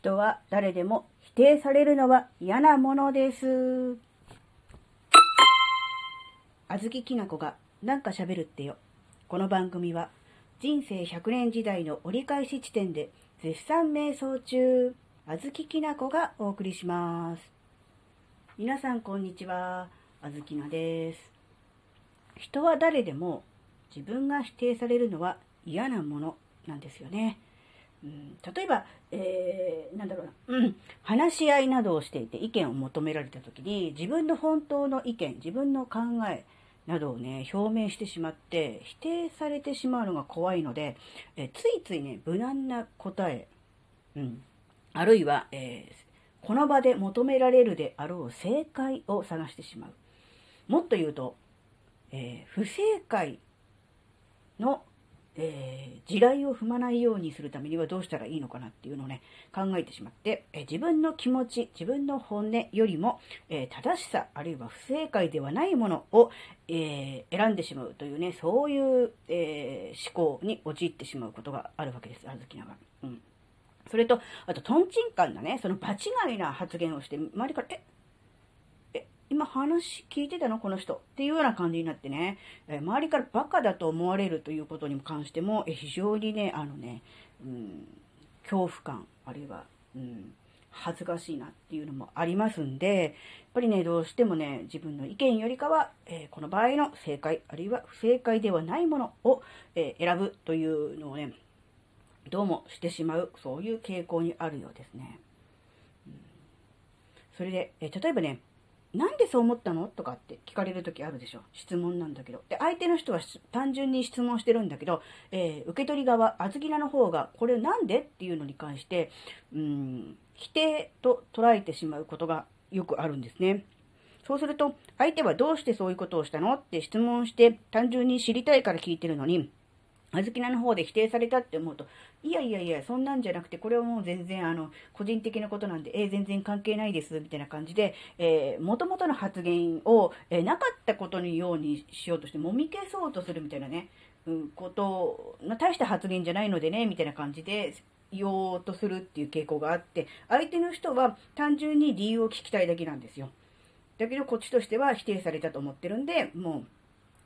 人は誰でも否定されるのは嫌なものです。あずききなこがなんか喋るってよ。この番組は人生100年時代の折り返し地点で絶賛瞑想中、あずききなこがお送りします。皆さんこんにちは。あずきなです。人は誰でも自分が否定されるのは嫌なものなんですよね。うん、例えば、えー、なんだろうな、うん、話し合いなどをしていて意見を求められた時に自分の本当の意見自分の考えなどをね表明してしまって否定されてしまうのが怖いので、えーついついね無難な答え、うん、あるいは、えーこの場で求められるであろう正解を探してしまう。もっと言うと、えー不正解のえー地雷を踏まないようにするためにはどうしたらいいのかなっていうのをね、考えてしまって、えー自分の気持ち、自分の本音よりも、えー正しさ、あるいは不正解ではないものを、え選んでしまうというね、そういう、え思考に陥ってしまうことがあるわけです、あずきなが。うん。それと、あと、トンチンカンなね、その場違いな発言をして、周りから、え、今話聞いてたのこの人っていうような感じになってね、え周りからバカだと思われるということに関しても、え非常にね、あのね、うん、恐怖感、あるいは、うん、恥ずかしいなっていうのもありますんで、やっぱりね、どうしてもね、自分の意見よりかは、えーこの場合の正解、あるいは不正解ではないものを、えー選ぶというのをね、どうもしてしまう、そういう傾向にあるようですね。うんそれで、えー例えばね、なんでそう思ったの？とかって聞かれる時あるでしょ。質問なんだけど。で、相手の人は単純に質問してるんだけど、えー受け取り側、あずきなの方が、これなんで？っていうのに関して、うん、否定と捉えてしまうことがよくあるんですね。そうすると、相手はどうしてそういうことをしたの？って質問して、単純に知りたいから聞いてるのに、あずきなの方で否定されたって思うと、いやいやいや、そんなんじゃなくて、これはもう全然、あの、個人的なことなんで、えー全然関係ないです、みたいな感じで、えー、元々の発言を、えーなかったことのようにしようとして、もみ消そうとするみたいなね、うん、こと、まあ大した発言じゃないのでね、みたいな感じで、言おうとするっていう傾向があって、相手の人は単純に理由を聞きたいだけなんですよ。だけど、こっちとしては否定されたと思ってるんで、も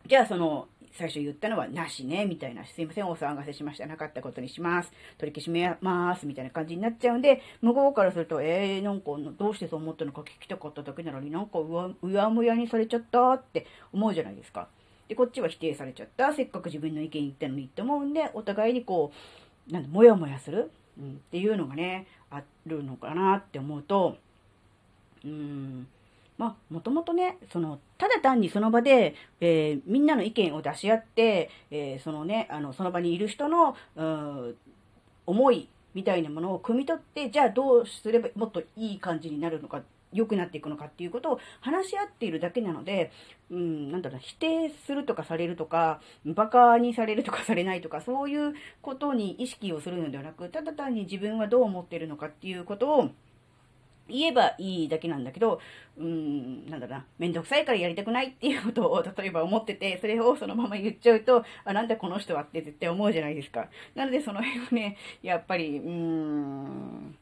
う、じゃあその、最初言ったのはなしね、みたいな、すいません、お騒がせしました。なかったことにします。取り消しめます、みたいな感じになっちゃうんで、向こうからすると、えー、なんか、どうしてそう思ったのか聞きたかっただけなのになんかうわ、うやむやにされちゃったって思うじゃないですか。で、こっちは否定されちゃった。せっかく自分の意見言ったのにって思うんで、お互いにこう、なんだ、もやもやする、うん、っていうのがね、あるのかなって思うと、うん、まあ、もともとね、その、ただ単にその場で、えーみんなの意見を出し合って、えーそのね、あの、その場にいる人の、うん思いみたいなものを汲み取って、じゃあどうすればもっといい感じになるのか、良くなっていくのかっていうことを話し合っているだけなので、うん、なんだろう、否定するとかされるとか、バカにされるとかされないとか、そういうことに意識をするのではなく、ただ単に自分はどう思っているのかっていうことを、言えばいいだけなんだけど、うーん、なんだろうな、めんどくさいからやりたくないっていうことを、例えば思ってて、それをそのまま言っちゃうと、あ、なんだこの人はって絶対思うじゃないですか。なのでその辺をね、やっぱり、うーん、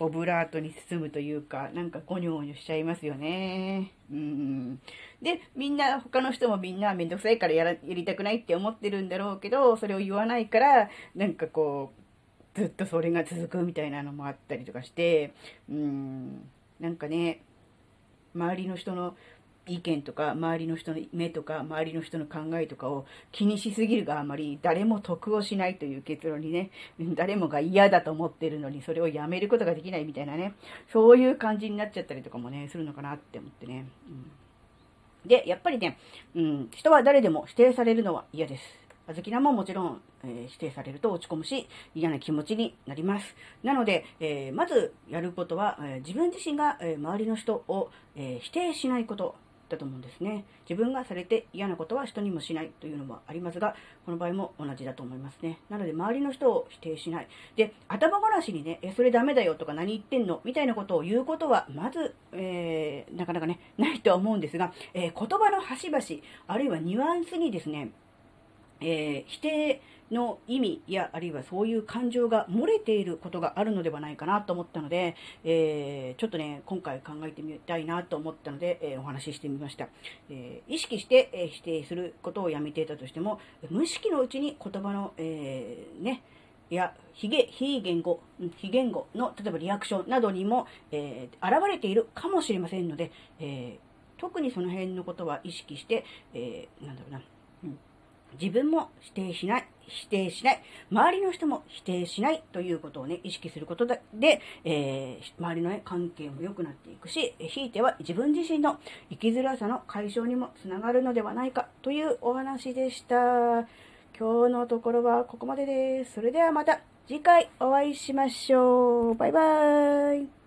オブラートに包むというか、なんかゴニョゴニョしちゃいますよね。うん。で、みんな、他の人もみんなめんどくさいからやらやりたくないって思ってるんだろうけど、それを言わないから、なんかこう、ずっとそれが続くみたいなのもあったりとかして、うん、なんかね、周りの人の意見とか、周りの人の目とか、周りの人の考えとかを気にしすぎるがあまり、誰も得をしないという結論にね、誰もが嫌だと思ってるのに、それをやめることができないみたいなね、そういう感じになっちゃったりとかもね、するのかなって思ってね。うんで、やっぱりね、うん、人は誰でも否定されるのは嫌です。あずきなももちろん、えー否定されると落ち込むし、嫌な気持ちになります。なので、えーまずやることは、え自分自身が、え周りの人を、え否定しないことだと思うんですね。自分がされて嫌なことは人にもしないというのもありますが、この場合も同じだと思いますね。なので、周りの人を否定しない。で、頭ごなしにね、え、それダメだよとか何言ってんの？みたいなことを言うことは、まず、えーなかなかね、ないとは思うんですが、えー言葉の端々、あるいはニュアンスにですね、えー、否定の意味や、あるいはそういう感情が漏れていることがあるのではないかなと思ったので、えー、ちょっとね、今回考えてみたいなと思ったので、えー、お話ししてみました。え意識して、え否定することをやめていたとしても、無意識のうちに言葉の、えね、いや、非非言語、非言語の、例えばリアクションなどにも、え現れているかもしれませんので、え特にその辺のことは意識して、えなんだろうな、うん自分も否定しない、否定しない、周りの人も否定しないということをね、意識することで、えー、周りの、ね、関係も良くなっていくし、ひいては自分自身の生きづらさの解消にもつながるのではないかというお話でした。今日のところはここまでです。それではまた次回お会いしましょう。バイバーイ。